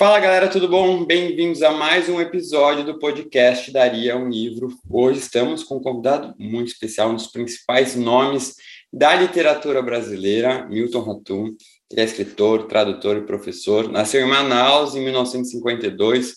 Fala galera, tudo bom? Bem-vindos a mais um episódio do podcast Daria um Livro. Hoje estamos com um convidado muito especial, um dos principais nomes da literatura brasileira, Milton Ratum. Ele é escritor, tradutor e professor. Nasceu em Manaus em 1952,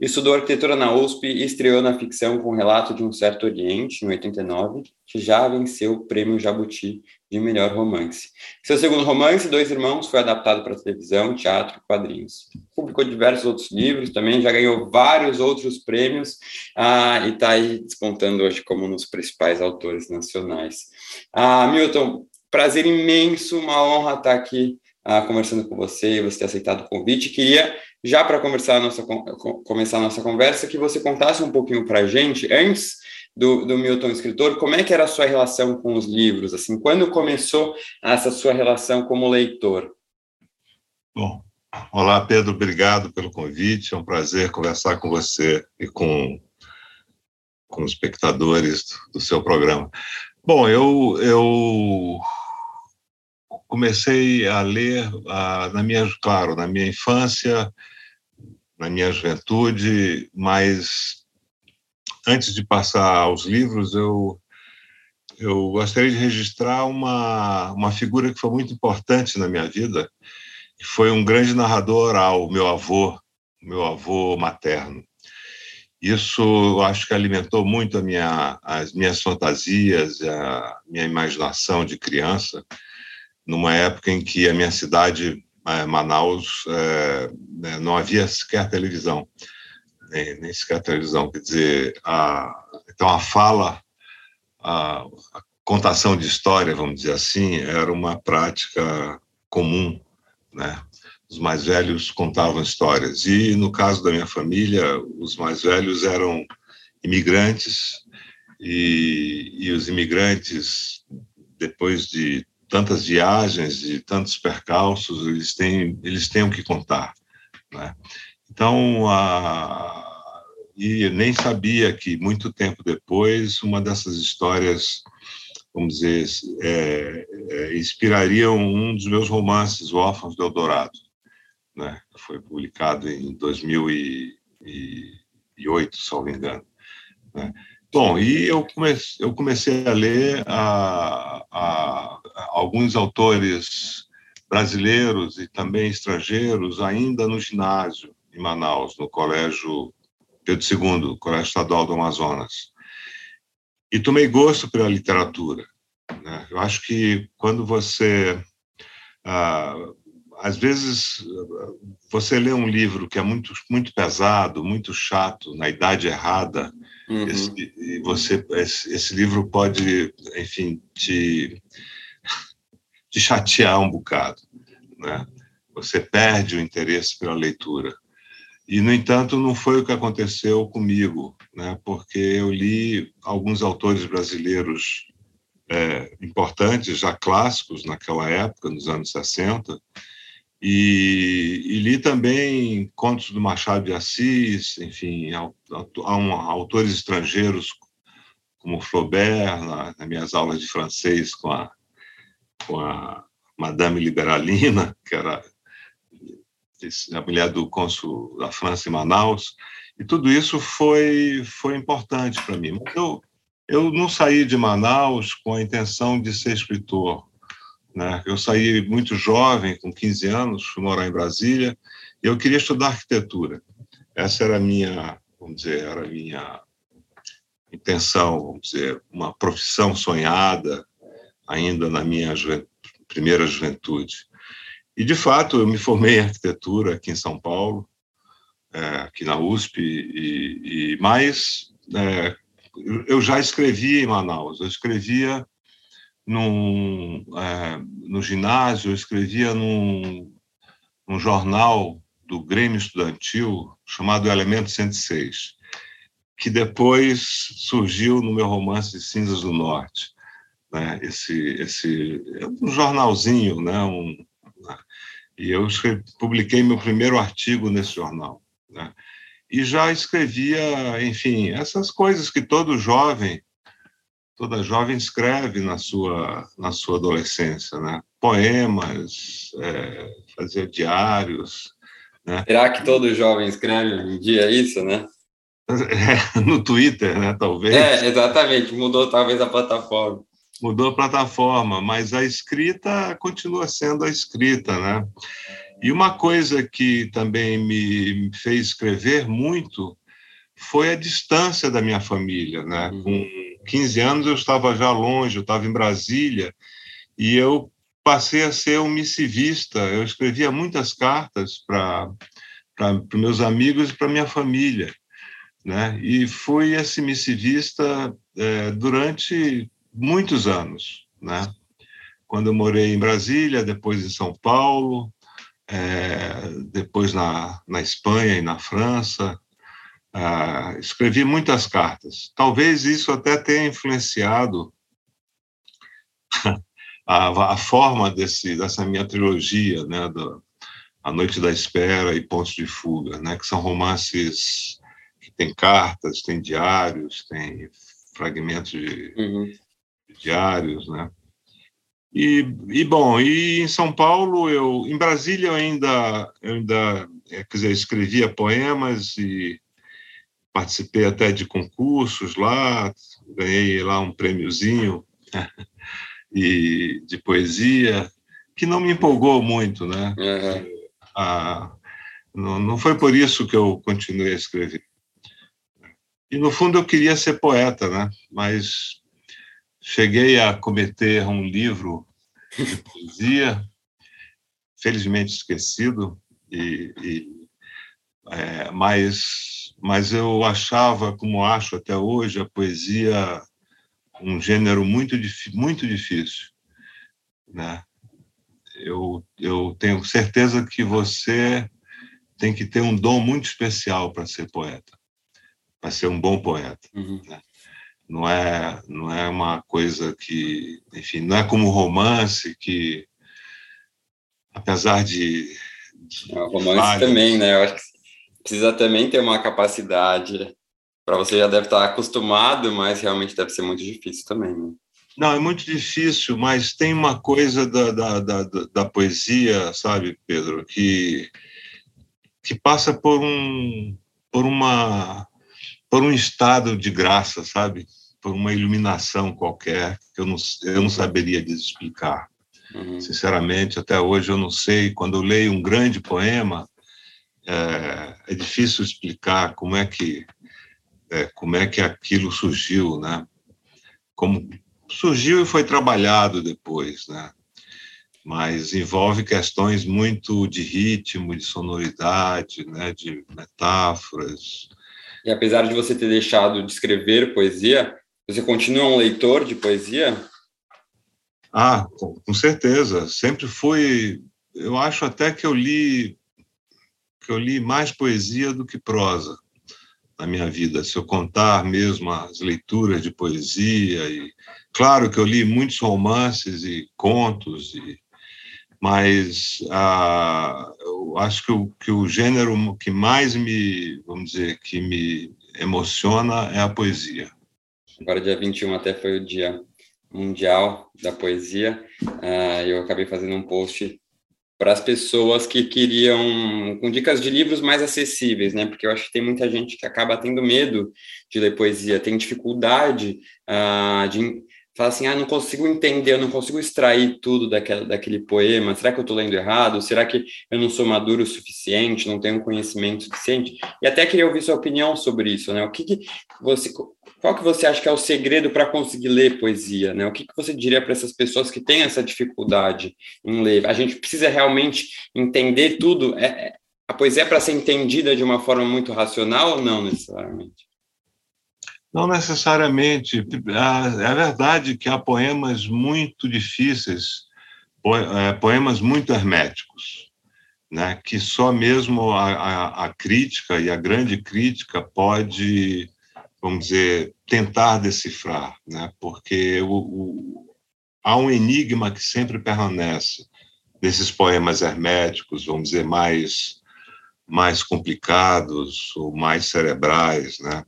estudou arquitetura na USP e estreou na ficção com o relato de um certo Oriente, em 89, que já venceu o prêmio Jabuti de melhor romance. Seu segundo romance, Dois Irmãos, foi adaptado para televisão, teatro e quadrinhos. Publicou diversos outros livros também, já ganhou vários outros prêmios ah, e está aí despontando hoje como um dos principais autores nacionais. Ah, Milton, prazer imenso, uma honra estar aqui ah, conversando com você, você ter aceitado o convite. Queria, já para começar a nossa conversa, que você contasse um pouquinho para a gente, antes do, do Milton escritor, como é que era a sua relação com os livros? Assim, quando começou essa sua relação como leitor? Bom, olá Pedro, obrigado pelo convite. É um prazer conversar com você e com com os espectadores do, seu programa. Bom, eu eu comecei a ler ah, na minha, claro, na minha infância, na minha juventude, mas antes de passar aos livros, eu eu gostaria de registrar uma uma figura que foi muito importante na minha vida, que foi um grande narrador oral, meu avô, meu avô materno. Isso eu acho que alimentou muito minha, as minhas fantasias, a minha imaginação de criança numa época em que a minha cidade, é, Manaus, é, né, não havia sequer televisão, nem, nem, sequer. Quer dizer, a, então a fala, a, a contação de história, vamos dizer assim, era uma prática comum, né? Os mais velhos contavam histórias. E no caso da minha família, os mais velhos eram imigrantes e, e os imigrantes, depois de tantas viagens e tantos percalços, eles têm, eles têm o que contar. Né? Então, a, e nem sabia que, muito tempo depois, uma dessas histórias, vamos dizer, é, é, inspiraria um dos meus romances, O Órfãos do Eldorado, né? que foi publicado em 2008, se não me engano. Né? Bom, e eu comecei, eu comecei a ler a, a, a alguns autores brasileiros e também estrangeiros ainda no ginásio em Manaus, no Colégio Pedro II, Colégio Estadual do Amazonas. E tomei gosto pela literatura. Né? Eu acho que quando você. Ah, às vezes, você lê um livro que é muito, muito pesado, muito chato, na idade errada, Uhum. Esse, você, esse, esse, livro pode, enfim, te, te chatear um bocado, né? Você perde o interesse pela leitura. E, no entanto, não foi o que aconteceu comigo, né? porque eu li alguns autores brasileiros é, importantes, já clássicos naquela época, nos anos 60, e, e, li também contos do Machado de Assis, enfim, autores estrangeiros como Flaubert, na, nas minhas aulas de francês com a, com a Madame Liberalina, que era a mulher do cônsul da França em Manaus, e tudo isso foi, foi importante para mim. Mas eu, eu não saí de Manaus com a intenção de ser escritor né? Eu saí muito jovem, com 15 anos, fui morar em Brasília, e eu queria estudar arquitetura. Essa era a minha, vamos dizer, era minha intenção, vamos dizer, uma profissão sonhada ainda na minha juventude, primeira juventude. E, de fato, eu me formei em arquitetura aqui em São Paulo, é, aqui na USP, e, e mais é, eu já escrevia em Manaus, eu escrevia num, é, no ginásio, eu escrevia num, num jornal do Grêmio Estudantil chamado Elemento 106. que depois surgiu no meu romance Cinzas do Norte. Né? Esse, esse é um jornalzinho, né? Um? E eu publiquei meu primeiro artigo nesse jornal. Né? E já escrevia, enfim, essas coisas que todo jovem, toda jovem escreve na sua, na sua adolescência, né? Poemas, é, fazia diários. Né? Será que todo jovem escreve em dia isso, né? É, no Twitter, né? Talvez. É, exatamente. Mudou talvez a plataforma. Mudou a plataforma, mas a escrita continua sendo a escrita, né? E uma coisa que também me fez escrever muito foi a distância da minha família, né? Uhum. Com 15 anos eu estava já longe, eu estava em Brasília e eu passei a ser um missivista. Eu escrevia muitas cartas para para meus amigos e para minha família né? E fui esse missivista é, durante muitos anos, né? Quando eu morei em Brasília, depois em São Paulo, é, depois na, na Espanha e na França, ah, escrevi muitas cartas. Talvez isso até tenha influenciado a, a, forma desse, dessa minha trilogia, né, do, A Noite da Espera e Pontos de Fuga, né, que são romances tem cartas, tem diários, tem fragmentos de, uhum. Diários, né? E, e, bom, e em São Paulo, eu, em Brasília eu ainda, eu ainda, é, quer dizer, escrevia poemas e participei até de concursos lá, ganhei lá um prêmiozinho e de poesia que não me empolgou muito, né? Uhum. Ah, não, não foi por isso que eu continuei a escrever. E no fundo eu queria ser poeta, né? Mas cheguei a cometer um livro de poesia, felizmente esquecido, e, e é, mas, mas eu achava, como acho até hoje, a poesia um gênero muito, muito difícil. Né? Eu, eu tenho certeza que você tem que ter um dom muito especial para ser poeta para ser um bom poeta. Uhum. Né? Não é não é uma coisa que, enfim, não é como romance que, apesar de, de é, o romance várias... também, né? Eu acho que precisa também ter uma capacidade. Para você já deve estar acostumado, mas realmente deve ser muito difícil também. Né? Não, é muito difícil, mas tem uma coisa da, da, da, da poesia, sabe, Pedro, que, que passa por um por uma por um estado de graça, sabe? Por uma iluminação qualquer que eu não, eu não saberia explicar. Uhum. Sinceramente, até hoje eu não sei. Quando eu leio um grande poema, é, é difícil explicar como é que é, como é que aquilo surgiu, né? Como surgiu e foi trabalhado depois, né? Mas envolve questões muito de ritmo, de sonoridade, né? De metáforas, e apesar de você ter deixado de escrever poesia, você continua um leitor de poesia? Ah, com certeza. Sempre fui. Eu acho até que eu li que eu li mais poesia do que prosa na minha vida. Se eu contar mesmo as leituras de poesia e claro que eu li muitos romances e contos e mas ah, eu acho que o, que o gênero que mais me, vamos dizer, que me emociona é a poesia. Agora, dia 21 até foi o dia mundial da poesia, ah, eu acabei fazendo um post para as pessoas que queriam, com dicas de livros mais acessíveis, né? Porque eu acho que tem muita gente que acaba tendo medo de ler poesia, tem dificuldade uh, de fala assim, ah, não consigo entender, eu não consigo extrair tudo daquele, daquele poema, será que eu estou lendo errado? Será que eu não sou maduro o suficiente, não tenho conhecimento suficiente? E até queria ouvir sua opinião sobre isso, né? O que, que você, qual que você acha que é o segredo para conseguir ler poesia, né? O que, que você diria para essas pessoas que têm essa dificuldade em ler? A gente precisa realmente entender tudo? É, é a poesia é para ser entendida de uma forma muito racional ou não necessariamente? Não necessariamente. É verdade que há poemas muito difíceis, é, poemas muito herméticos, né? que só mesmo a, a, a crítica e a grande crítica pode vamos dizer, tentar decifrar, né? porque o, o, há um enigma que sempre permanece nesses poemas herméticos, vamos dizer, mais, mais complicados ou mais cerebrais. Né?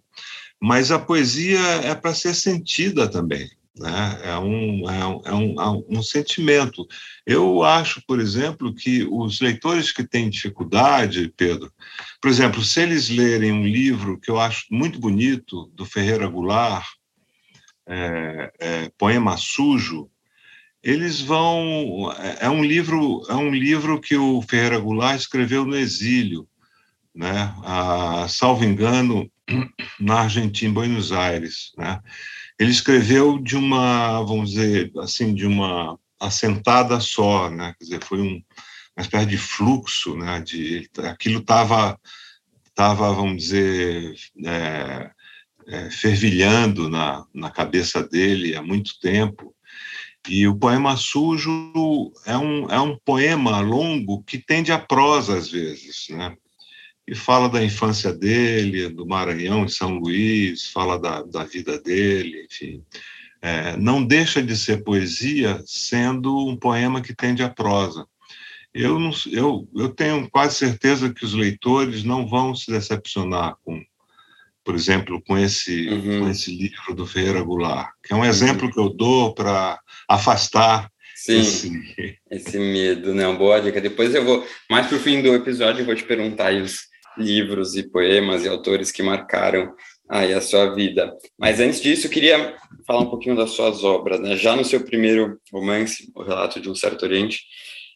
Mas a poesia é para ser sentida também. Né? É, um, é, um, é, um, é um sentimento. Eu acho, por exemplo, que os leitores que têm dificuldade, Pedro, por exemplo, se eles lerem um livro que eu acho muito bonito, do Ferreira Goulart, é, é, Poema Sujo, eles vão. É, é um livro, é um livro que o Ferreira Goulart escreveu no exílio, né? A, salvo engano, na Argentina, em Buenos Aires, né? Ele escreveu de uma, vamos dizer, assim, de uma assentada só, né? Quer dizer, foi um, uma espécie de fluxo, né? De aquilo estava, tava, vamos dizer, é, é, fervilhando na, na cabeça dele há muito tempo. E o poema sujo é um, é um poema longo que tende a prosa às vezes, né? E fala da infância dele, do Maranhão em São Luís, fala da, da vida dele, enfim. É, não deixa de ser poesia, sendo um poema que tende à prosa. Eu, não, eu, eu tenho quase certeza que os leitores não vão se decepcionar com, por exemplo, com esse, uhum. com esse livro do Ferreira Goulart, que é um exemplo uhum. que eu dou para afastar Sim, esse... esse medo, né? Uma boa dica. Depois eu vou, mais para o fim do episódio, eu vou te perguntar os, livros e poemas e autores que marcaram aí a sua vida. Mas antes disso, queria falar um pouquinho das suas obras. Né? Já no seu primeiro romance, O Relato de um Certo Oriente,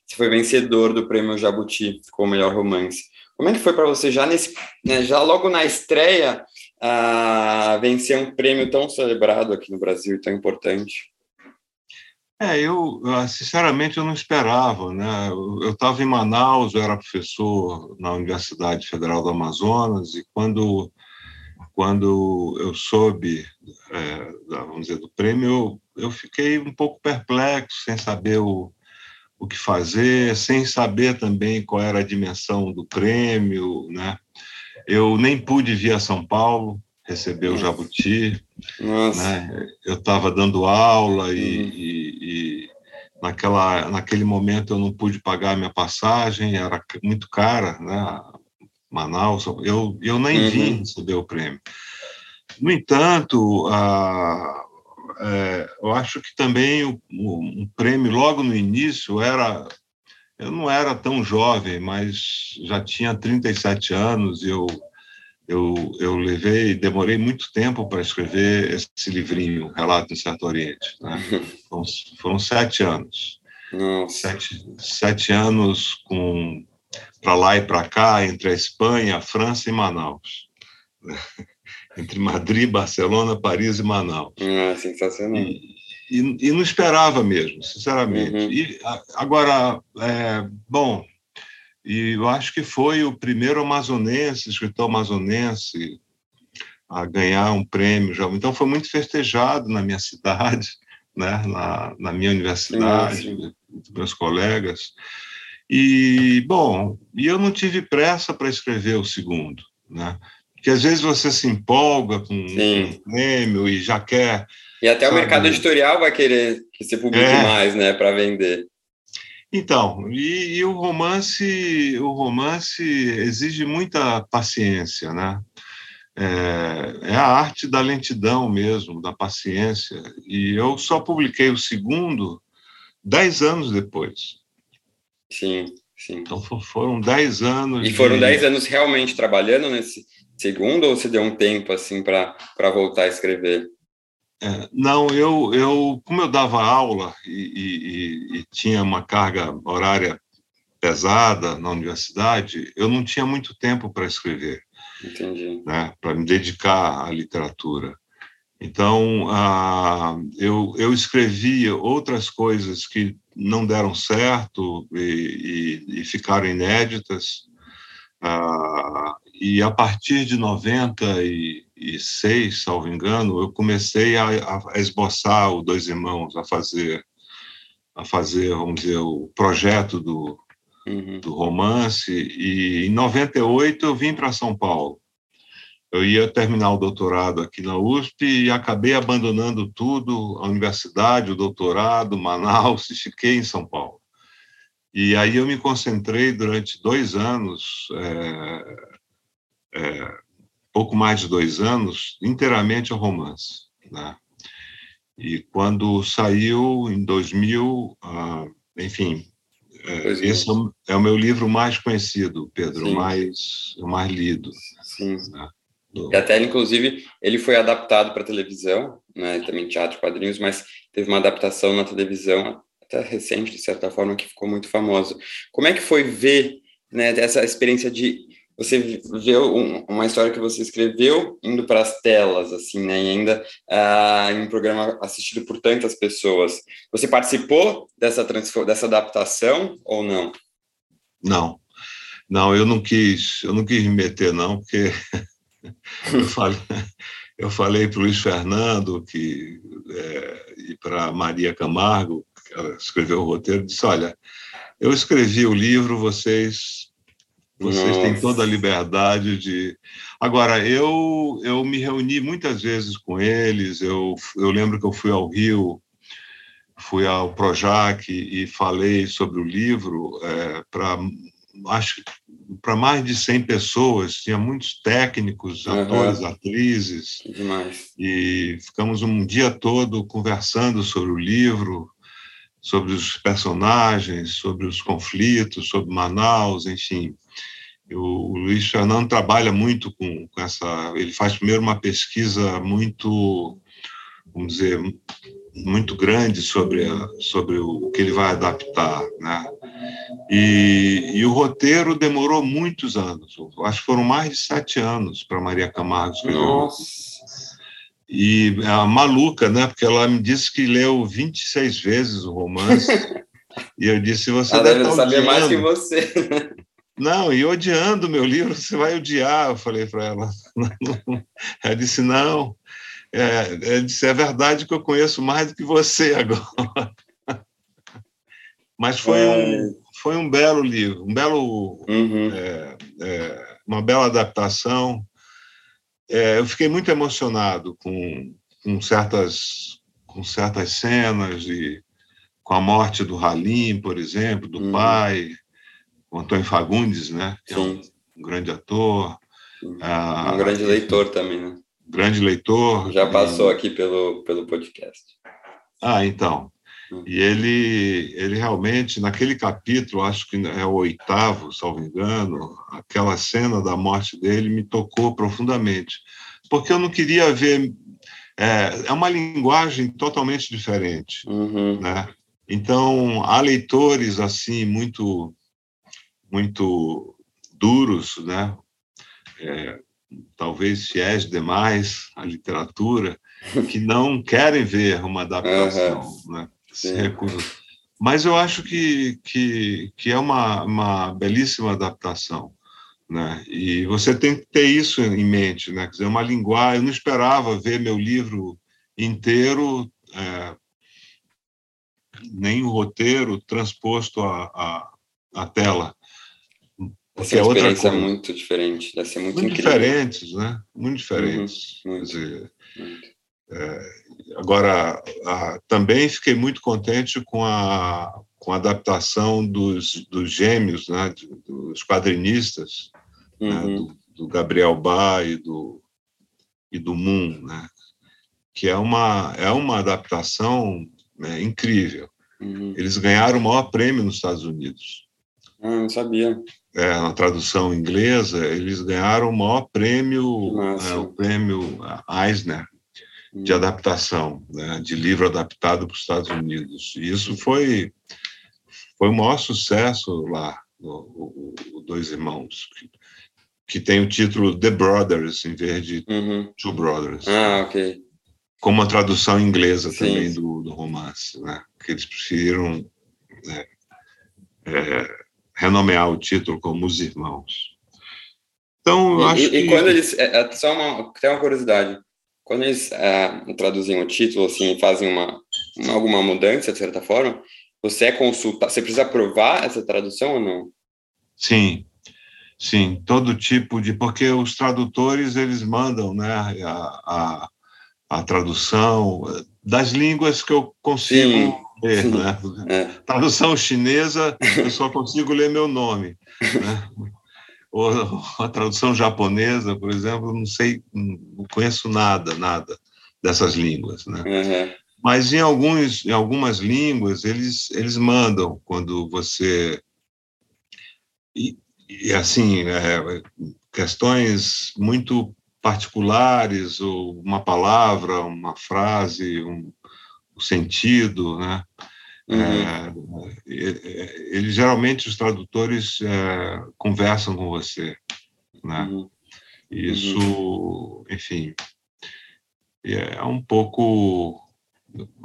você foi vencedor do Prêmio Jabuti com o melhor romance. Como é que foi para você já nesse, né, já logo na estreia, a vencer um prêmio tão celebrado aqui no Brasil e tão importante? É, eu, sinceramente, eu não esperava, né? Eu estava em Manaus, eu era professor na Universidade Federal do Amazonas, e quando, quando eu soube, é, vamos dizer, do prêmio, eu, eu fiquei um pouco perplexo, sem saber o, o que fazer, sem saber também qual era a dimensão do prêmio, né? Eu nem pude vir a São Paulo, receber o Jabuti. Né? Eu estava dando aula e, uhum. e, e, naquela, naquele momento eu não pude pagar a minha passagem, era muito cara, né? Manaus, eu, eu nem uhum. vim receber o prêmio. No entanto, a, é, eu acho que também o, o, um prêmio logo no início era eu não era tão jovem, mas já tinha 37 anos e eu eu, eu levei, demorei muito tempo para escrever esse livrinho, Relato em Certo Oriente. Né? Foram, foram, sete anos. Sete, sete anos com para lá e para cá, entre a Espanha, a França e Manaus. entre Madrid, Barcelona, Paris e Manaus. Ah, sensacional. E, e, e, não esperava mesmo, sinceramente. Uhum. E agora, é, bom, e eu acho que foi o primeiro amazonense, escritor amazonense, a ganhar um prêmio. Já. Então, foi muito festejado na minha cidade, né? na, na minha universidade, sim, sim. meus colegas. E, bom, e eu não tive pressa para escrever o segundo, né? Porque às vezes você se empolga com sim. um prêmio e já quer. E até sabe? o mercado editorial vai querer que você publique é. mais, né, para vender. Então, e, e, o romance, o romance exige muita paciência, né? É, é, a arte da lentidão mesmo, da paciência. E eu só publiquei o segundo dez anos depois. Sim, sim. Então foram dez anos. E foram de... dez anos realmente trabalhando nesse segundo ou você deu um tempo assim para voltar a escrever? É, não, eu, eu, como eu dava aula e, e, e, tinha uma carga horária pesada na universidade, eu não tinha muito tempo para escrever, né, para me dedicar à literatura. Então, ah, eu, eu escrevi outras coisas que não deram certo e, e ficaram inéditas. Ah, e a partir de 90 e 2006, salvo engano, eu comecei a, a, esboçar o Dois Irmãos, a fazer, a fazer, vamos dizer, o projeto do, uhum. do romance. E em 98 eu vim para São Paulo. eu ia terminar o doutorado aqui na USP e acabei abandonando tudo, a universidade, o doutorado, Manaus, e fiquei em São Paulo. E aí eu me concentrei durante dois anos, é, é, pouco mais de dois anos, inteiramente ao romance. Né? E quando saiu, em 2000, ah, enfim, é, esse é o meu livro mais conhecido, Pedro, Sim. mais, o mais lido. Sim. Né? Do... E até, inclusive, ele foi adaptado para televisão, né, também teatro, quadrinhos, mas teve uma adaptação na televisão, até recente, de certa forma, que ficou muito famoso. Como é que foi ver né, essa experiência de você vê um, uma história que você escreveu indo para as telas, assim, né, e ainda ah, em um programa assistido por tantas pessoas. Você participou dessa, dessa adaptação ou não? Não, não, eu não quis, eu não quis me meter, não, porque eu falei, eu falei para o Luiz Fernando que, é, e para Maria Camargo, que ela escreveu o roteiro, disse, olha, eu escrevi o livro, vocês vocês Nossa. têm toda a liberdade de. Agora, eu, eu me reuni muitas vezes com eles. Eu, eu lembro que eu fui ao Rio, fui ao Projac e falei sobre o livro é, para acho para mais de 100 pessoas, tinha muitos técnicos, uhum. atores, atrizes. Demais. E ficamos um dia todo conversando sobre o livro, sobre os personagens, sobre os conflitos, sobre Manaus, enfim. O, Luiz Fernando trabalha muito com, com, essa. Ele faz primeiro uma pesquisa muito, vamos dizer, muito grande sobre, a, sobre o que ele vai adaptar, né? E, e, o roteiro demorou muitos anos. Acho que foram mais de sete anos para Maria Camargo escrever. Nossa. E é maluca, né? Porque ela me disse que leu 26 vezes o romance. e eu disse: você ela deve, deve saber mais que você. Não, e odiando meu livro, você vai odiar, eu falei para ela. Ela disse, não, é, ela disse, é verdade que eu conheço mais do que você agora. Mas foi, é... um, foi um belo livro, um belo, uhum. é, é, uma bela adaptação. É, eu fiquei muito emocionado com, com, certas, com certas cenas, e, com a morte do Halim, por exemplo, do uhum. pai, o Antônio Fagundes, né? Que Sim. é um, um grande ator. Ah, um grande leitor também, né? Grande leitor. Já passou e... aqui pelo, pelo podcast. Ah, então. Hum. E ele, ele realmente, naquele capítulo, acho que é o oitavo, salvo engano, aquela cena da morte dele me tocou profundamente. Porque eu não queria ver. É, é uma linguagem totalmente diferente. Uhum. Né? Então, há leitores assim, muito muito duros, né? É, talvez fiéis demais à literatura, que não querem ver uma adaptação, uhum. né? se recusam. Mas eu acho que, que, que é uma, uma belíssima adaptação. Né? E você tem que ter isso em mente, né? Quer dizer, uma linguagem. Eu não esperava ver meu livro inteiro, é, nem o roteiro transposto à, à, à tela. Essa é outra coisa. muito diferente, deve ser muito, muito incrível. diferentes, né? Muito diferentes. Uhum, muito, dizer, muito. É, agora, a, também fiquei muito contente com a, com a adaptação dos, dos gêmeos, né? dos quadrinistas, né? uhum. né? do, do, Gabriel Bá e do, e do Moon, né? que é uma, é uma adaptação né, incrível. Uhum. Eles ganharam o maior prêmio nos Estados Unidos. Ah, não sabia é, na tradução inglesa, eles ganharam o maior prêmio, é, o prêmio Eisner, de hum. adaptação, né, de livro adaptado para os Estados Unidos. E isso foi, foi o maior sucesso lá, no, o, o Dois Irmãos, que, que, tem o título The Brothers, em vez de uhum. Two Brothers. Ah, ok. Como a tradução inglesa Sim. também do, do romance, né, que eles preferiram... Né, é, renomear o título como Os Irmãos. Então, eu acho e, que... E quando eles... É, é, só uma, tem uma curiosidade. Quando eles é, traduzem o título, assim, fazem uma, uma, alguma mudança, de certa forma, você é consultado... Você precisa aprovar essa tradução ou não? Sim. Sim, todo tipo de. Porque os tradutores eles mandam né, a, a, a tradução das línguas que eu consigo sim, ler. Sim. Né? É. Tradução chinesa, eu só consigo ler meu nome. Né? Ou a tradução japonesa, por exemplo, não sei, não conheço nada, nada dessas línguas. Né? Uhum. Mas em, alguns, em algumas línguas, eles, eles mandam quando você. E, e assim, é, questões muito particulares, ou uma palavra, uma frase, um, um sentido, né? Uhum. É, ele, geralmente os tradutores é, conversam com você, né? Uhum. Isso, uhum. enfim, é um pouco,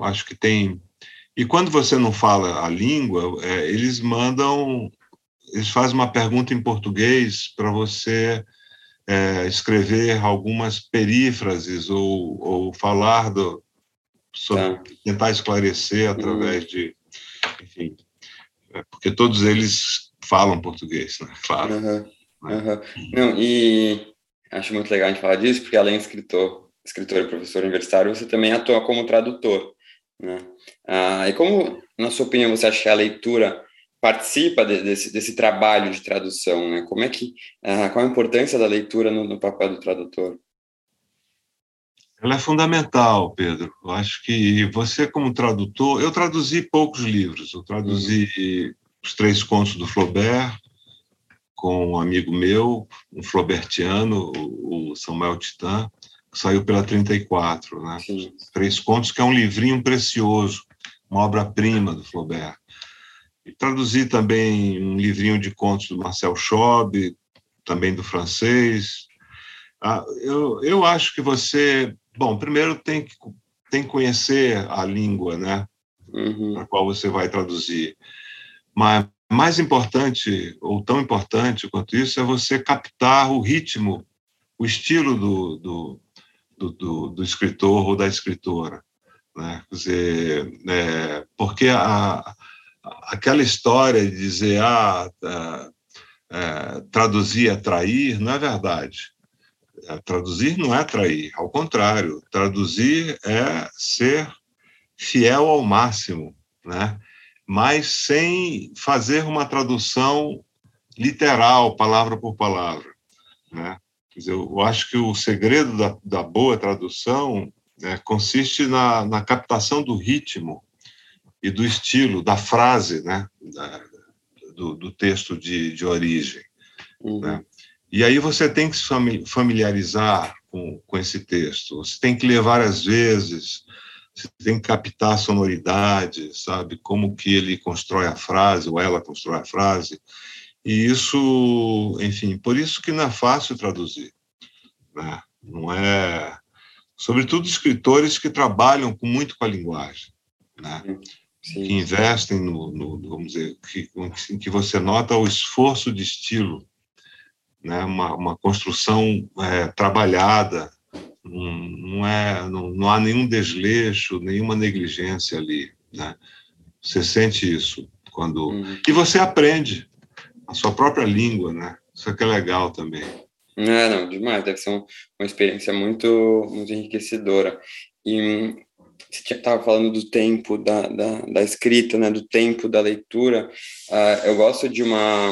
acho que tem. E quando você não fala a língua, é, eles mandam eles fazem uma pergunta em português para você é, escrever algumas perífrases ou, ou falar do, sobre, tá. tentar esclarecer através uhum. de, enfim, é, porque todos eles falam português, né? Claro. Uhum. Né? Não, e acho muito legal a gente falar disso, porque além de escritor, escritor e professor universitário, você também atua como tradutor, né? Ah, e como, na sua opinião, você acha que a leitura participa de, desse, desse trabalho de tradução, né? Como é que, uh, qual a importância da leitura no, no, papel do tradutor? Ela é fundamental, Pedro. Eu acho que você, como tradutor, eu traduzi poucos livros. Eu traduzi uhum. os três contos do Flaubert com um amigo meu, um flaubertiano, o Samuel Titan, que saiu pela 34, né? Sim. Três contos, que é um livrinho precioso, uma obra-prima do Flaubert. E traduzi também um livrinho de contos do Marcel Schob, também do francês. Ah, eu, eu acho que você, bom, primeiro tem que, tem que conhecer a língua, né, uhum. para qual você vai traduzir. Mas mais importante, ou tão importante quanto isso, é você captar o ritmo, o estilo do, do, do, do, do escritor ou da escritora. Né? Quer dizer, é, porque a, aquela história de dizer ah, é, é, traduzir é trair, não é verdade. É, traduzir não é trair, ao contrário, traduzir é ser fiel ao máximo, né? mas sem fazer uma tradução literal, palavra por palavra. Né? Dizer, eu acho que o segredo da, da boa tradução né, consiste na, na captação do ritmo e do estilo, da frase, né? Da, do, do, texto de, de origem. Uhum. Né? E aí você tem que se familiarizar com, com esse texto, você tem que ler várias vezes, você tem que captar a sonoridade, sabe? Como que ele constrói a frase, ou ela constrói a frase. E isso, enfim, por isso que não é fácil traduzir. Né? Não é. Sobretudo escritores que trabalham com muito com a linguagem. Né? Sim. que investem no, no, vamos dizer, que, que você nota o esforço de estilo, né? uma, uma construção é, trabalhada, não, não, é, não, não há nenhum desleixo, nenhuma negligência ali. Né? Você sente isso quando. Uhum. E você aprende a sua própria língua, né? Isso é que é legal também. É, não, demais. Deve ser uma, uma experiência muito, muito enriquecedora. E você estava falando do tempo da, da, da, escrita, né, do tempo da leitura. Uh, eu gosto de uma,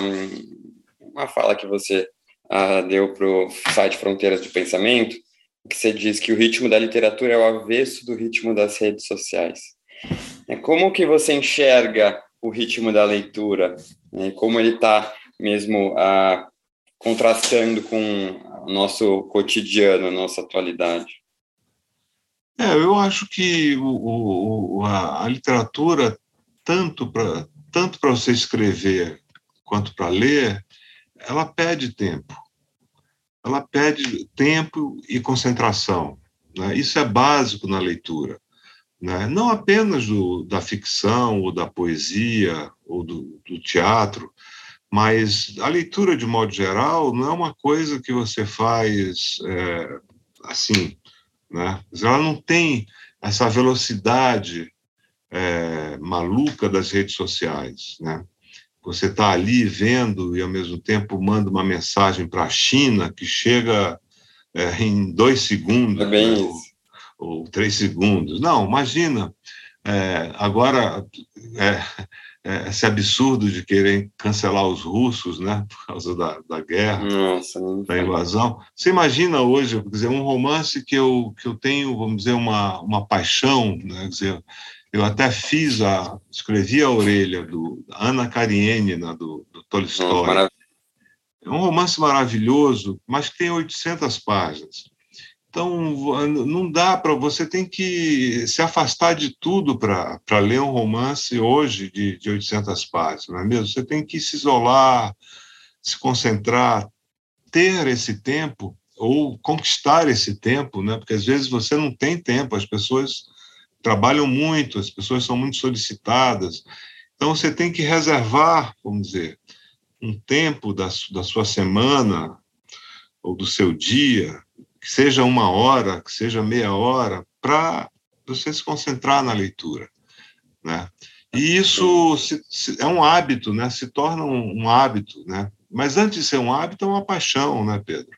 uma fala que você uh, deu para o site Fronteiras de Pensamento, que você diz que o ritmo da literatura é o avesso do ritmo das redes sociais. É, como que você enxerga o ritmo da leitura? Né, como ele está mesmo uh, contrastando com o nosso cotidiano, a nossa atualidade? É, eu acho que o, o, a, a, literatura, tanto para tanto você escrever quanto para ler, ela pede tempo. Ela pede tempo e concentração. Né? Isso é básico na leitura. Né? Não apenas do, da ficção, ou da poesia, ou do, do teatro, mas a leitura, de modo geral, não é uma coisa que você faz é, assim, né? Ela não tem essa velocidade é, maluca das redes sociais. Né? Você está ali vendo e ao mesmo tempo manda uma mensagem para a China que chega é, em dois segundos é bem né, ou, ou, três segundos. Não, imagina. É, agora é, é, esse absurdo de querer cancelar os russos, né, por causa da, da guerra, Nossa, da invasão. Você imagina hoje, quer dizer, um romance que eu que eu tenho, vamos dizer, uma uma paixão, né, quer dizer, eu até fiz a escrevi a orelha do Ana Karenina do, do Tolstói. É um romance maravilhoso, mas que tem 800 páginas. Então, não dá para. Você tem que se afastar de tudo para ler um romance hoje de, de 800 páginas, não é mesmo? Você tem que se isolar, se concentrar, ter esse tempo, ou conquistar esse tempo, né? porque às vezes você não tem tempo, as pessoas trabalham muito, as pessoas são muito solicitadas. Então, você tem que reservar, vamos dizer, um tempo da, da sua semana ou do seu dia que seja uma hora, que seja meia hora, para você se concentrar na leitura, né? E isso se, se, é um hábito, né? Se torna um, um, hábito, né? Mas antes de ser um hábito, é uma paixão, né, Pedro?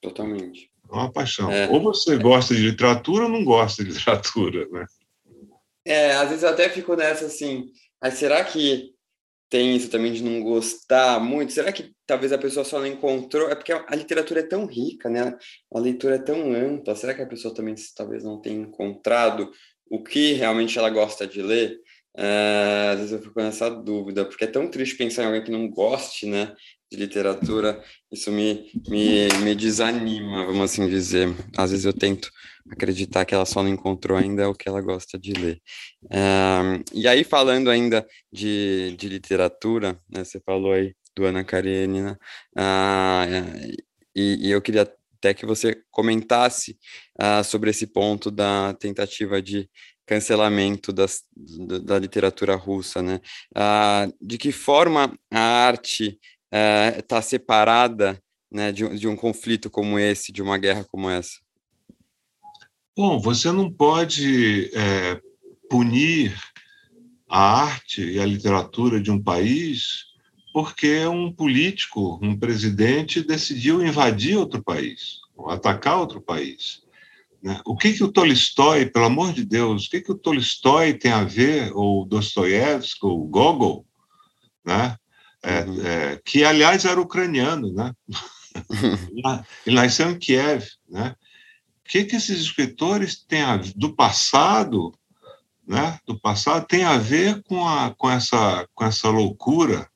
Totalmente. É uma paixão. É. Ou você gosta de literatura ou não gosta de literatura, né? É, às vezes eu até fico nessa assim, mas será que tem isso também de não gostar muito. Será que talvez a pessoa só não encontrou? É porque a literatura é tão rica, né? A leitura é tão ampla. Será que a pessoa também talvez não tenha encontrado o que realmente ela gosta de ler? É, às vezes eu fico nessa dúvida, porque é tão triste pensar em alguém que não goste, né, de literatura. Isso me, me, me desanima, vamos assim dizer. Às vezes eu tento acreditar que ela só não encontrou ainda o que ela gosta de ler. e aí, falando ainda de, de literatura, né, você falou aí do Ana Karenina, uh, e, e, eu queria até que você comentasse uh, sobre esse ponto da tentativa de cancelamento das, da, literatura russa, né? Uh, de que forma a arte está separada né, de, de um conflito como esse, de uma guerra como essa? Bom, você não pode é, punir a arte e a literatura de um país porque um político, um presidente, decidiu invadir outro país, atacar outro país. Né? O que, que o Tolstói, pelo amor de Deus, o que, que o Tolstói tem a ver, ou Dostoiévski, ou Gogol, né? É, é, que, aliás, era ucraniano, né? Ele nasceu em Kiev, né? que, que esses escritores têm a, do passado, né, do passado, tem a ver com, a, com, essa, com essa loucura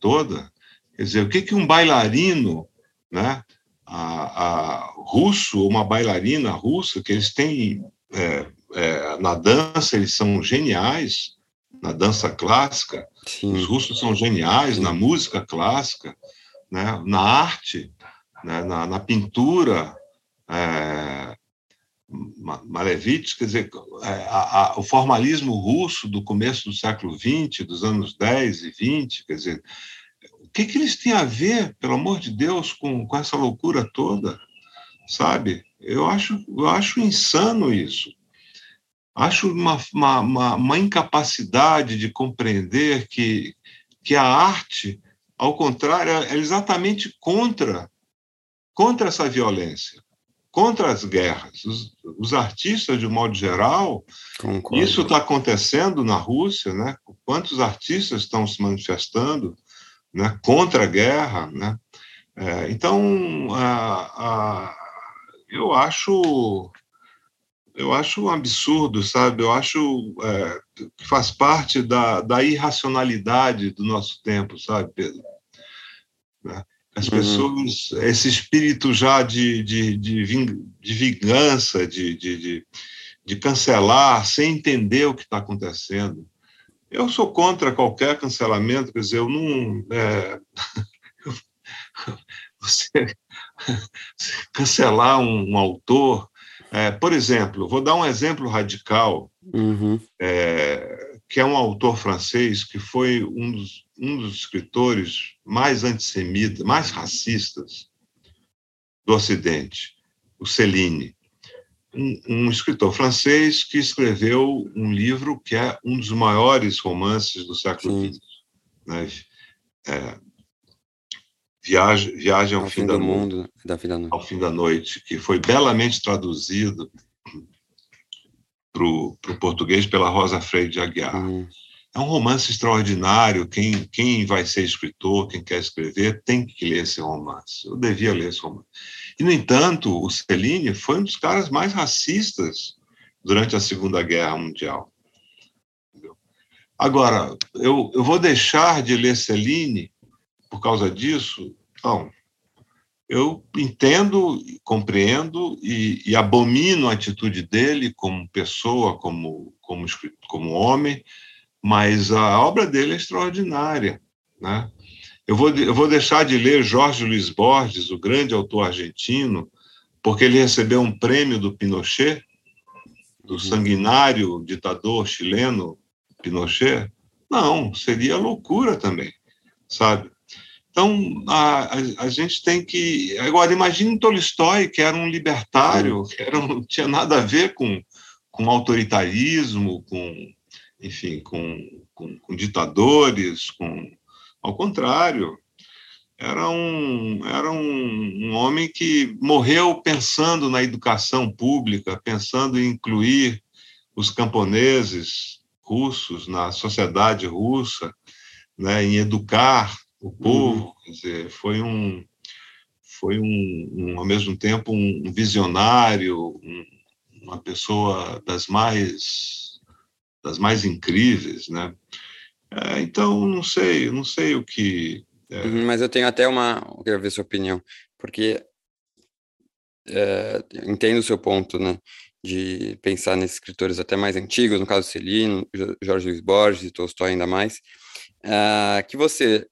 toda? Quer dizer, o que, que um bailarino, né, a, a russo, uma bailarina russa, que eles têm é, é, na dança, eles são geniais, na dança clássica, Sim. os russos são geniais Sim. na música clássica, né, na arte, né, na, na pintura, é, Malevich, quer dizer, é, a, a, o formalismo russo do começo do século XX, dos anos 10 e 20, quer dizer, que, que eles têm a ver, pelo amor de Deus, com, com essa loucura toda? Sabe? Eu acho, eu acho insano isso. Acho uma, uma, uma, uma incapacidade de compreender que, que a arte, ao contrário, é exatamente contra, contra essa violência contra as guerras. Os, os artistas, de um modo geral, Concordo. isso está acontecendo na Rússia, né? Quantos artistas estão se manifestando né, contra a guerra, né? É, então, a, a, eu acho eu acho um absurdo, sabe? Eu acho é, que faz parte da, da irracionalidade do nosso tempo, sabe, Pedro? Né? As uhum. pessoas, uhum. esse espírito já de, de, de, de vingança, de, de, de, cancelar, sem entender o que está acontecendo. Eu sou contra qualquer cancelamento, quer dizer, eu não. É, você cancelar um, um autor. É, por exemplo, vou dar um exemplo radical, uhum. é, que é um autor francês que foi um dos um dos escritores mais antissemitas, mais racistas do Ocidente, o Céline, um, um, escritor francês que escreveu um livro que é um dos maiores romances do século XX, né? É, Viagem, Viagem ao, ao fim, fim, do mundo, mundo da fim da noite. ao fim da noite, que foi belamente traduzido para o português pela Rosa Freire de Aguiar. Uhum. É um romance extraordinário. Quem, quem vai ser escritor, quem quer escrever, tem que ler esse romance. Eu devia ler esse romance. E, no entanto, o Celine foi um dos caras mais racistas durante a Segunda Guerra Mundial. Agora, eu, eu vou deixar de ler Celine por causa disso? Não. Eu entendo, compreendo e, e abomino a atitude dele como pessoa, como, como, como homem, mas a obra dele é extraordinária. Né? Eu, vou, eu vou deixar de ler Jorge Luiz Borges, o grande autor argentino, porque ele recebeu um prêmio do Pinochet, do uhum. sanguinário ditador chileno Pinochet? Não, seria loucura também, sabe? Então, a, a, a, gente tem que. Agora, imagine Tolstói, que era um libertário, que era, não tinha nada a ver com, com autoritarismo, com, enfim, com, com, com ditadores, com, ao contrário, era um, era um, um homem que morreu pensando na educação pública, pensando em incluir os camponeses russos na sociedade russa, né, em educar o povo. Uhum. Quer dizer, foi um, foi um, um ao mesmo tempo um visionário, um, uma pessoa das mais das mais incríveis, né? É, então, não sei, não sei o que. É... Uhum, mas eu tenho até uma. Eu quero ver sua opinião, porque é, entendo o seu ponto, né? De pensar nesses escritores até mais antigos, no caso Celino, Jorge Luiz Borges e Tolstói ainda mais, uh, que você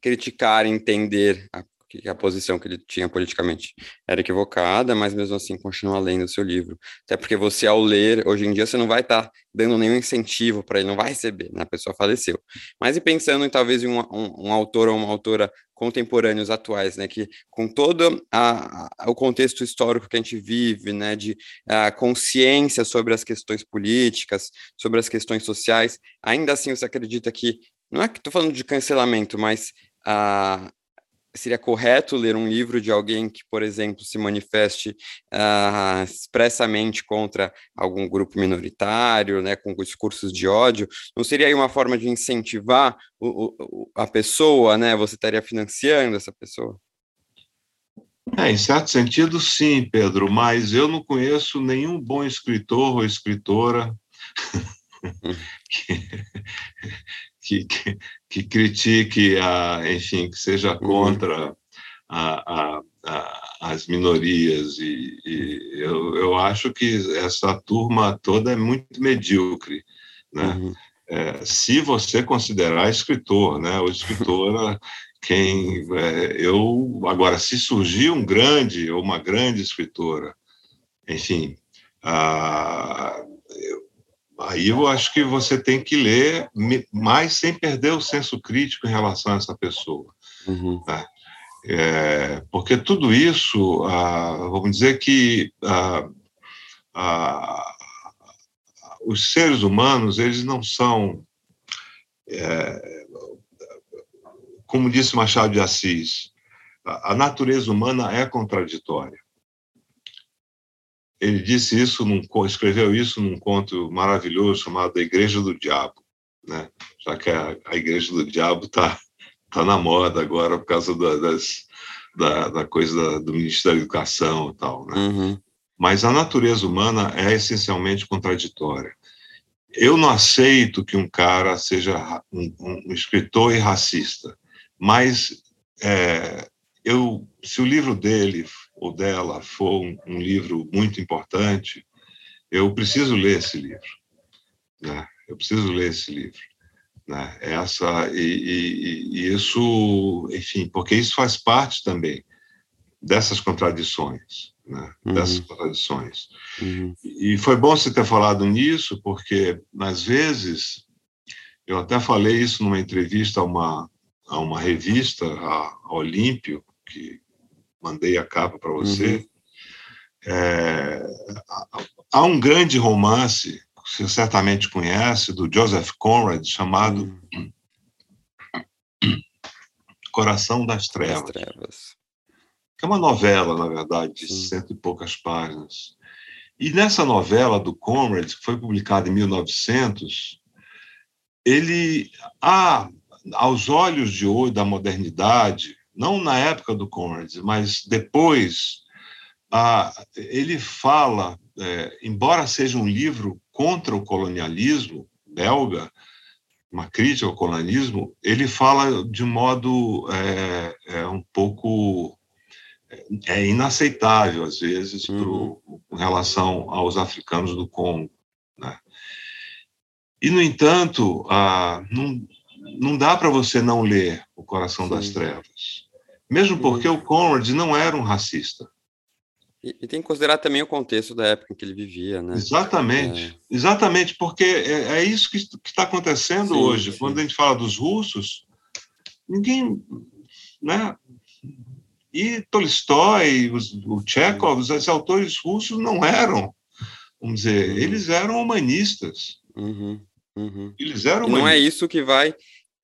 criticar, entender a que a posição que ele tinha politicamente era equivocada, mas mesmo assim continua lendo o seu livro. Até porque você, ao ler, hoje em dia, você não vai estar tá dando nenhum incentivo para ele, não vai receber, né? a pessoa faleceu. Mas e pensando em talvez um, um, um autor ou uma autora contemporâneos atuais, né, que com todo a, a, o contexto histórico que a gente vive, né, de a consciência sobre as questões políticas, sobre as questões sociais, ainda assim você acredita que não é que estou falando de cancelamento, mas a, seria correto ler um livro de alguém que, por exemplo, se manifeste uh, expressamente contra algum grupo minoritário, né, com discursos de ódio? Não seria aí uma forma de incentivar o, o, a pessoa, né? Você estaria financiando essa pessoa? É, em certo sentido, sim, Pedro, mas eu não conheço nenhum bom escritor ou escritora hum. que, que, que critique, a, enfim, que seja uhum. contra a, a, a, as minorias. E, e eu, eu, acho que essa turma toda é muito medíocre. Né? Uhum. É, se você considerar escritor, né, ou escritora, quem é, eu agora se surgir um grande ou uma grande escritora, enfim, ah, Aí eu acho que você tem que ler, mais sem perder o senso crítico em relação a essa pessoa. Uhum. Né? É, porque tudo isso, ah, vamos dizer que ah, ah, os seres humanos, eles não são, é, como disse Machado de Assis, a natureza humana é contraditória. Ele disse isso, num, escreveu isso num conto maravilhoso chamado A Igreja do Diabo, né? já que a, a Igreja do Diabo está tá na moda agora por causa da, das, da, da coisa da, do Ministério da Educação e tal. Né? Uhum. Mas a natureza humana é essencialmente contraditória. Eu não aceito que um cara seja um, um escritor e racista, mas é, eu, se o livro dele ou dela for um, um livro muito importante, eu preciso ler esse livro. Né? Eu preciso ler esse livro. Né? Essa, e, e, e isso, enfim, porque isso faz parte também dessas contradições. Né? Uhum. dessas contradições. Uhum. E foi bom você ter falado nisso, porque, às vezes, eu até falei isso numa entrevista a uma, a uma revista, a, a Olímpio, que mandei a capa para você. Uhum. É, há um grande romance, que você certamente conhece, do Joseph Conrad, chamado uhum. Coração das Trevas. Das Trevas. Que é uma novela, na verdade, de Sim. cento e poucas páginas. E nessa novela do Comrades, que foi publicada em 1900, ele, ah, aos olhos de hoje da modernidade, não na época do Comrades, mas depois, ah, ele fala, é, embora seja um livro contra o colonialismo belga, uma crítica ao colonialismo, ele fala de modo é, é um pouco é inaceitável às vezes uhum. pro, com relação aos africanos do Congo, né? E no entanto, ah, não, não dá para você não ler o Coração Sim. das Trevas, mesmo porque uhum. o Conrad não era um racista. E, e, tem que considerar também o contexto da época em que ele vivia, né? Exatamente, é... exatamente, porque é, é isso que está acontecendo sim, hoje. Sim. Quando a gente fala dos russos, ninguém, né? E Tolstói, os, o Chekhov, os autores russos não eram, vamos dizer, uhum. eles eram humanistas. Uhum. Uhum. Eles eram. E não é isso que vai,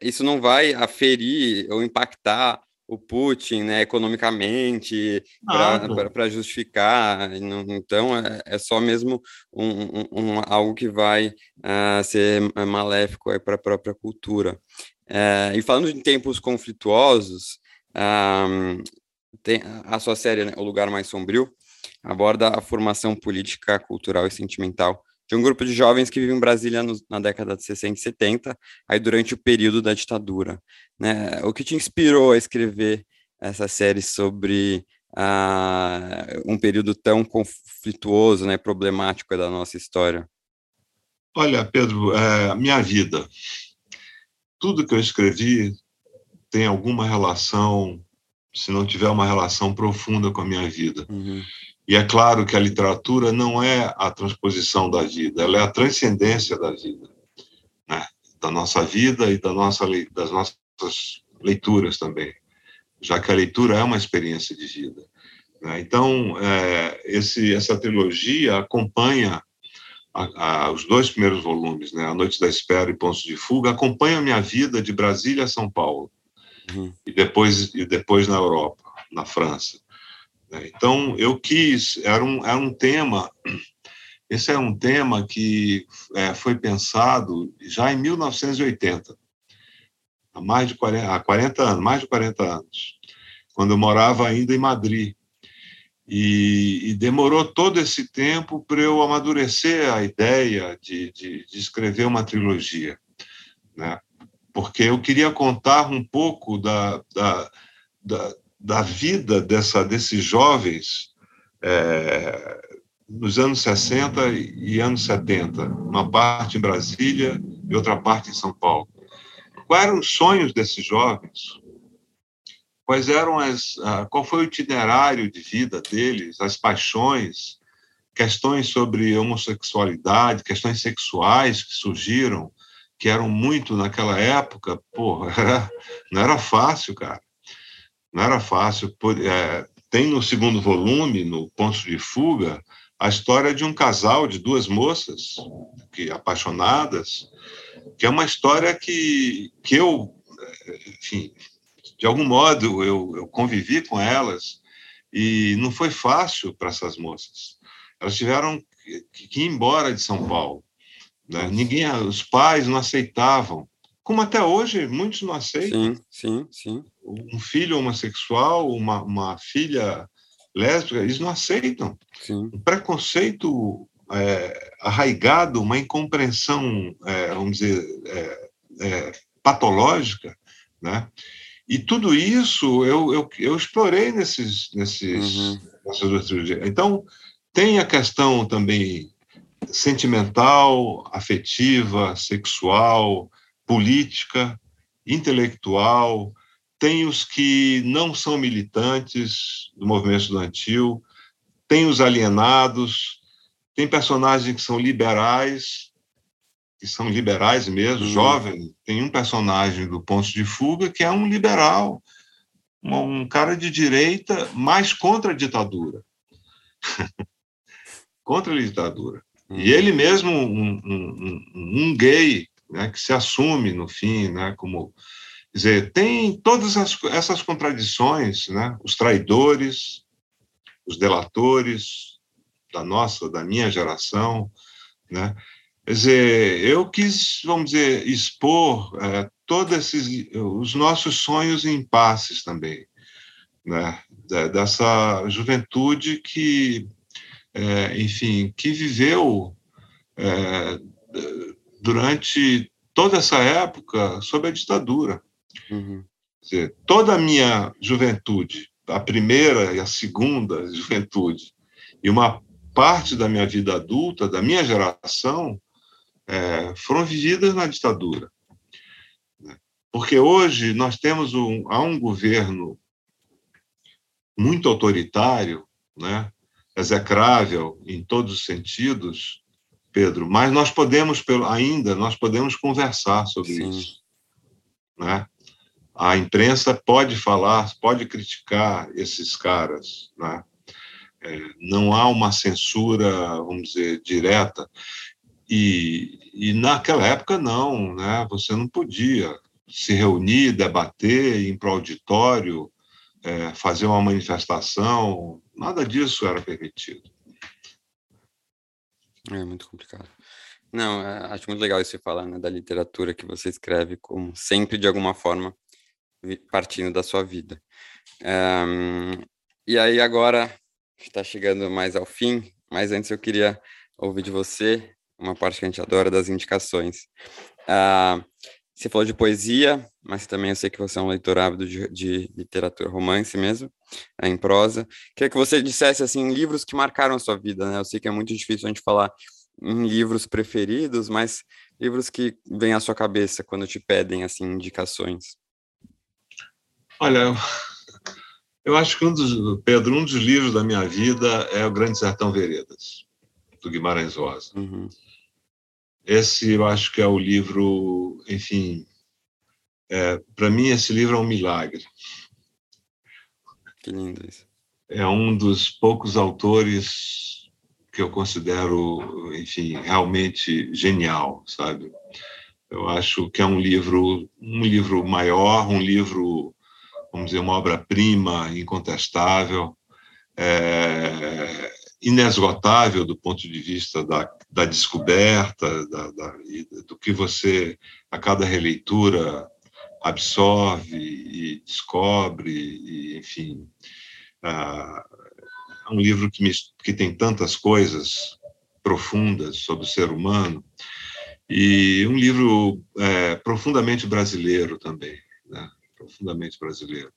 isso não vai aferir ou impactar o Putin, né, economicamente, para justificar. Então, é, é só mesmo um, um, um, algo que vai uh, ser maléfico para a própria cultura. Uh, e falando em tempos conflituosos, uh, tem a sua série, né, O Lugar Mais Sombrio, aborda a formação política, cultural e sentimental de um grupo de jovens que vivem em Brasília no, na década de 60 e 70, aí durante o período da ditadura. Né? O que te inspirou a escrever essa série sobre uh, um período tão conflituoso, né, problemático da nossa história? Olha, Pedro, é, minha vida, tudo que eu escrevi tem alguma relação, se não tiver uma relação profunda com a minha vida. Uhum. E é claro que a literatura não é a transposição da vida, ela é a transcendência da vida, né? da nossa vida e da nossa, das nossas leituras também, já que a leitura é uma experiência de vida. Né? Então, é, esse, essa trilogia acompanha a, a, os dois primeiros volumes, né? A Noite da Espera e Pontos de Fuga, acompanha a minha vida de Brasília a São Paulo, uhum. e, depois, e depois na Europa, na França. Né? Então, eu quis, era um, era um tema, esse é um tema que é, foi pensado já em 1980, há mais de 40, há 40 anos, mais de 40 anos, quando eu morava ainda em Madrid. E, e demorou todo esse tempo para eu amadurecer a ideia de, de, de escrever uma trilogia, né? porque eu queria contar um pouco da, da, da, da vida dessa, desses jovens é, nos anos 60 e anos 70, uma parte em Brasília e outra parte em São Paulo. Quais eram os sonhos desses jovens? Quais eram as, qual foi o itinerário de vida deles, as paixões, questões sobre homossexualidade, questões sexuais que surgiram, que eram muito naquela época, porra, não era fácil, cara não era fácil. É, tem no segundo volume, no Pontos de Fuga, a história de um casal de duas moças que apaixonadas, que é uma história que, que eu, enfim, de algum modo eu, eu convivi com elas e não foi fácil para essas moças. Elas tiveram que, que ir embora de São Paulo. Né? Ninguém, os pais não aceitavam como até hoje muitos não aceitam. Sim, sim, sim. Um filho homossexual, uma, uma filha lésbica, eles não aceitam. Sim. Um preconceito é, arraigado, uma incompreensão, é, vamos dizer, é, é patológica, né? E tudo isso eu, eu, eu explorei nesses, nesses, uhum. nessas duas trilogias. Então, tem a questão também sentimental, afetiva, sexual, política, intelectual, tem os que não são militantes do movimento estudantil, tem os alienados, tem personagens que são liberais, que são liberais mesmo, uhum. jovens. Tem um personagem do Ponto de Fuga que é um liberal, um cara de direita, mais contra a ditadura. contra a ditadura. Uhum. E ele mesmo, um, um, um, um gay, né, que se assume no fim, né, como Quer dizer, tem todas as, essas contradições, né? os traidores, os delatores da nossa, da minha geração. Né? Quer dizer, eu quis, vamos dizer, expor é, todos esses, os nossos sonhos em passes também, né? dessa juventude que, é, enfim, que viveu é, durante toda essa época sob a ditadura. Uhum. Dizer, toda a minha juventude, a primeira e a segunda juventude, e uma parte da minha vida adulta, da minha geração, é, foram vividas na ditadura. Porque hoje nós temos um, há um governo muito autoritário, né, execrável em todos os sentidos, Pedro, mas nós podemos ainda nós podemos conversar sobre Sim. isso, né? A imprensa pode falar, pode criticar esses caras, né? É, não há uma censura, vamos dizer, direta. E, e naquela época não, né? Você não podia se reunir, debater, ir para o auditório, é, fazer uma manifestação, nada disso era permitido. É muito complicado. Não, é, acho muito legal isso falar né, da literatura que você escreve, como sempre, de alguma forma, partindo da sua vida. Um, e aí, agora, está chegando mais ao fim, mas antes eu queria ouvir de você uma parte que a gente adora das indicações. Uh, você falou de poesia, mas também eu sei que você é um leitor ávido de, de literatura romance mesmo, é, em prosa. Queria que você dissesse, assim, livros que marcaram a sua vida, né? Eu sei que é muito difícil a gente falar em livros preferidos, mas livros que vêm à sua cabeça quando te pedem, assim, indicações. Olha, eu acho que um dos, Pedro, um dos livros da minha vida é O Grande Sertão Veredas, do Guimarães Rosa. Uhum. Esse eu acho que é o livro, enfim, é, para mim esse livro é um milagre. Que lindo isso. É um dos poucos autores que eu considero, enfim, realmente genial, sabe? Eu acho que é um livro, um livro maior, um livro, vamos dizer, uma obra-prima incontestável. É, inesgotável do ponto de vista da, da descoberta, da, da, do que você, a cada releitura, absorve e descobre, e, enfim. é um livro que, me, que tem tantas coisas profundas sobre o ser humano, e um livro é, profundamente brasileiro também, né? Profundamente brasileiro,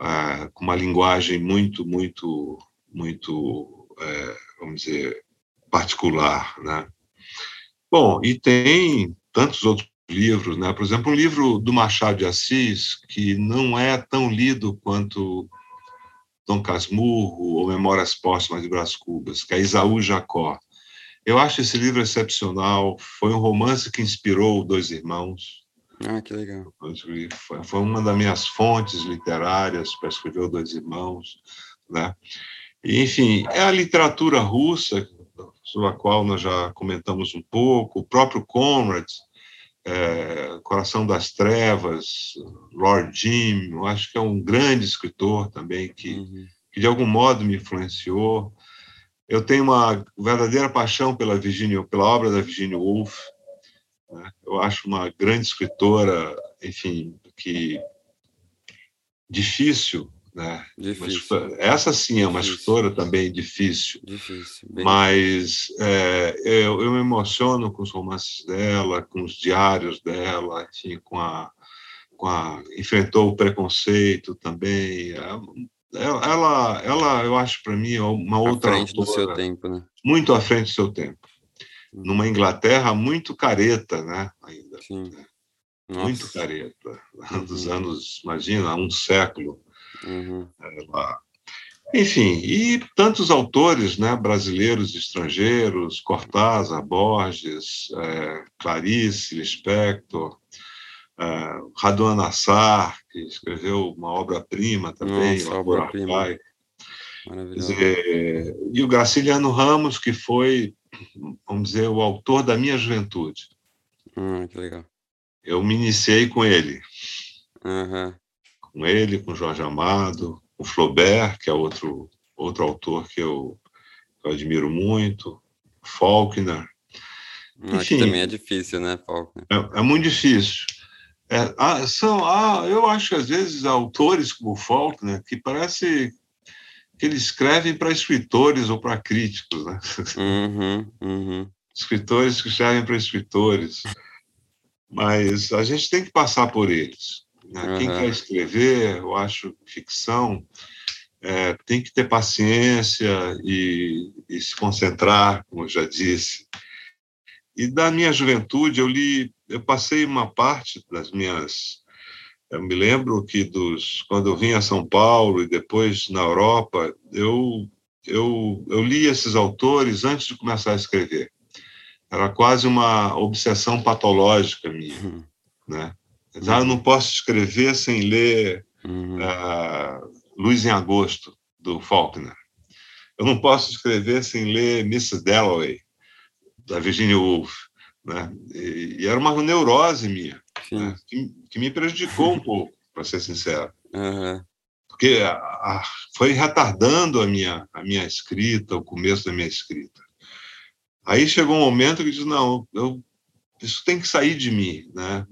é, com uma linguagem muito, muito, muito é, vamos dizer, particular, né? Bom, e tem tantos outros livros, né? Por exemplo, um livro do Machado de Assis que não é tão lido quanto Dom Casmurro ou Memórias Póstumas de Brás Cubas, que é Isaú Jacó. Eu acho esse livro excepcional. Foi um romance que inspirou Dois Irmãos. Ah, que legal. Foi uma das minhas fontes literárias para escrever Os Dois Irmãos, né? Enfim, é a literatura russa, sobre a qual nós já comentamos um pouco, o próprio Conrad, é, Coração das Trevas, Lord Jim, eu acho que é um grande escritor também que, uhum. que de algum modo me influenciou. Eu tenho uma verdadeira paixão pela Virginia, pela obra da Virginia Woolf. Né? Eu acho uma grande escritora, enfim, que difícil né? Difícil. essa sim é uma difícil. escritora também difícil. Difícil. Mas é, eu, eu me emociono com os romances dela, com os diários dela, enfim, com a, com a enfrentou o preconceito também. É, ela, ela, eu acho para mim é uma outra à frente autora, do seu tempo, né? Muito à frente do seu tempo. Numa Inglaterra muito careta, né? Ainda. Sim. Né? Muito careta. Dos uhum. anos, imagina, um século. Uhum. Enfim, e tantos autores né, brasileiros e estrangeiros, Cortázar, Borges, é, Clarice Lispector, é, Raduan Nassar, que escreveu uma obra-prima também, Nossa, obra-prima. E o Graciliano Ramos, que foi, vamos dizer, o autor da minha juventude. Hum, que legal. Eu me iniciei com ele. Uhum. Com ele, com Jorge Amado, com Flaubert, que é outro, outro autor que eu, eu admiro muito, Faulkner. Enfim, também é difícil, né, Faulkner? É, é muito difícil. É, ah, são, ah, eu acho que às vezes autores como Faulkner, que parece que eles escrevem para escritores ou para críticos, né? Uhum, uhum. Escritores que escrevem para escritores. Mas a gente tem que passar por eles. Né? Uhum. Quem quer escrever, eu acho, ficção, é, tem que ter paciência e, e se concentrar, como eu já disse. E da minha juventude, eu li, eu passei uma parte das minhas eu me lembro que dos quando eu vim a São Paulo e depois na Europa, eu eu, eu li esses autores antes de começar a escrever. Era quase uma obsessão patológica minha, uhum. né? Ah, eu não posso escrever sem ler uhum. uh, Luz em Agosto do Faulkner. Eu não posso escrever sem ler Miss Dalloway da Virginia Woolf, né? E, e era uma neurose minha né? que, que, me prejudicou um pouco, para ser sincero. Uhum. Porque a, a, foi retardando a minha, a minha escrita, o começo da minha escrita. Aí chegou um momento que eu disse, não, eu, isso tem que sair de mim, né?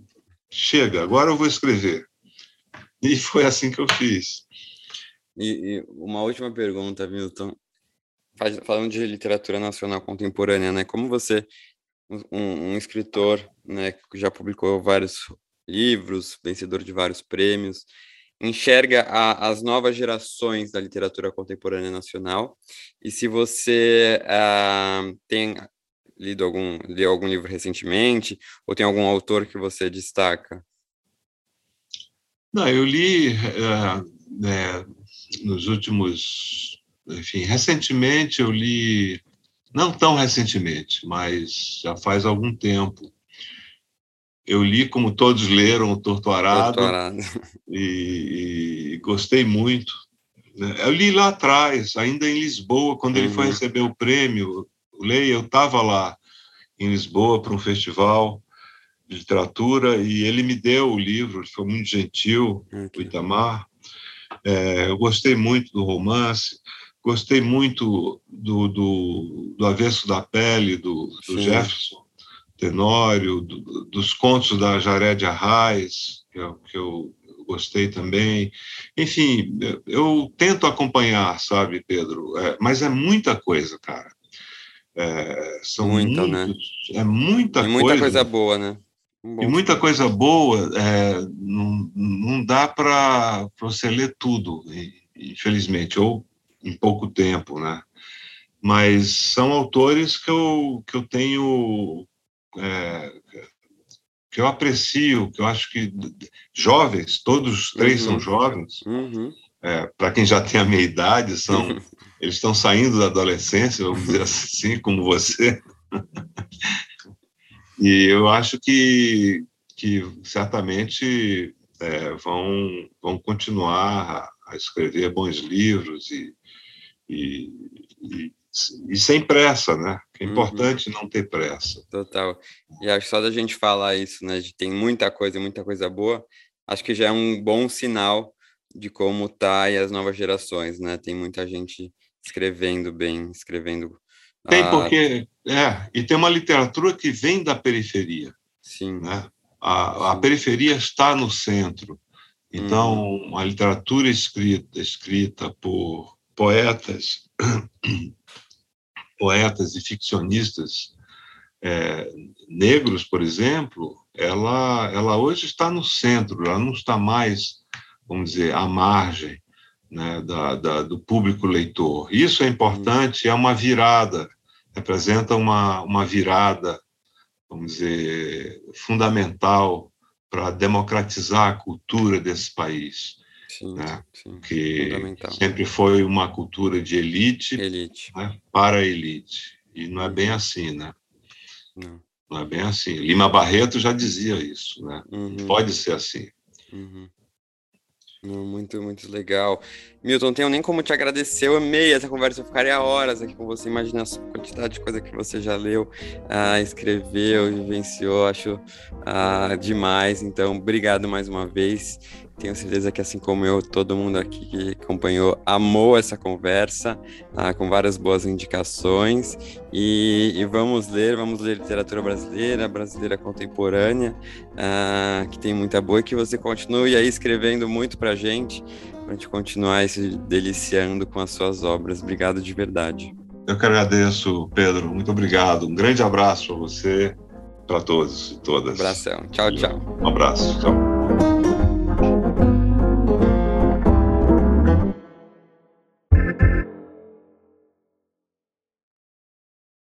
Chega, agora eu vou escrever. E foi assim que eu fiz. E, e uma última pergunta, Milton. Falando de literatura nacional contemporânea, né? Como você um, um, escritor né, que já publicou vários livros, vencedor de vários prêmios, enxerga a, as novas gerações da literatura contemporânea nacional. E se você uh, tem lido algum, leu algum livro recentemente, ou tem algum autor que você destaca? Não, eu li uh, né, nos últimos, enfim, recentemente eu li não tão recentemente, mas já faz algum tempo. Eu li, como todos leram, o Torturado, Torturado. E, e, gostei muito. Né? Eu li lá atrás, ainda em Lisboa, quando uhum. ele foi uhum. receber o prêmio. Leia, eu estava lá em Lisboa para um festival de literatura e ele me deu o livro, ele foi muito gentil, okay. o Itamar. É, eu gostei muito do romance. Gostei muito do, do, do Avesso da Pele, do, do Jefferson Tenório, do, dos contos da Jaré de Arraes, que eu, que eu gostei também. Enfim, eu tento acompanhar, sabe, Pedro? É, mas é muita coisa, cara. É, são muita, né? muitos, né? É muita, e muita coisa. coisa boa, né? Um e muita coisa boa, é, não, não dá para você ler tudo, infelizmente. Ou em pouco tempo, né? Mas são autores que eu, que eu tenho, é, que eu aprecio, que eu acho que jovens, todos os três uhum. são jovens, uhum. é, para quem já tem a minha idade, são, uhum. eles estão saindo da adolescência, vamos dizer assim, como você. e eu acho que, que certamente é, vão, vão continuar a escrever bons livros e, e, e, e sem pressa, né? É uhum. importante uhum. não ter pressa. Total. E acho que só da gente falar isso, né? De tem muita coisa, muita coisa boa, acho que já é um bom sinal de como tá e as novas gerações, né? Tem muita gente escrevendo bem, escrevendo. Tem, a... porque. É, e tem uma literatura que vem da periferia. Sim. Né? A, a periferia está no centro. Então, uhum. a literatura escrita, escrita por poetas, poetas e ficcionistas é, negros, por exemplo, ela, ela hoje está no centro, ela não está mais, vamos dizer, à margem né, da, da, do público leitor. Isso é importante, é uma virada, representa uma, uma virada, vamos dizer, fundamental para democratizar a cultura desse país sim, né? sim, que sempre foi uma cultura de elite, elite. Né? para a elite. E não é bem assim, né? Não. não é bem assim. Lima Barreto já dizia isso, né? Uhum. Pode ser assim. Uhum. Muito, muito legal. Milton, não tenho nem como te agradecer. Eu amei essa conversa. Eu ficaria horas aqui com você. Imagina a quantidade de coisa que você já leu, ah, escreveu, vivenciou. Acho ah, demais. Então, obrigado mais uma vez. Tenho certeza que, assim como eu, todo mundo aqui que acompanhou amou essa conversa, ah, com várias boas indicações. E, e, vamos ler, vamos ler literatura brasileira, brasileira contemporânea, ah, que tem muita boa, e que você continue aí escrevendo muito para a gente, para a gente continuar se deliciando com as suas obras. Obrigado de verdade. Eu que agradeço, Pedro. Muito obrigado. Um grande abraço para você, para todos e todas. Um abração. Tchau, tchau. Um abraço. Tchau.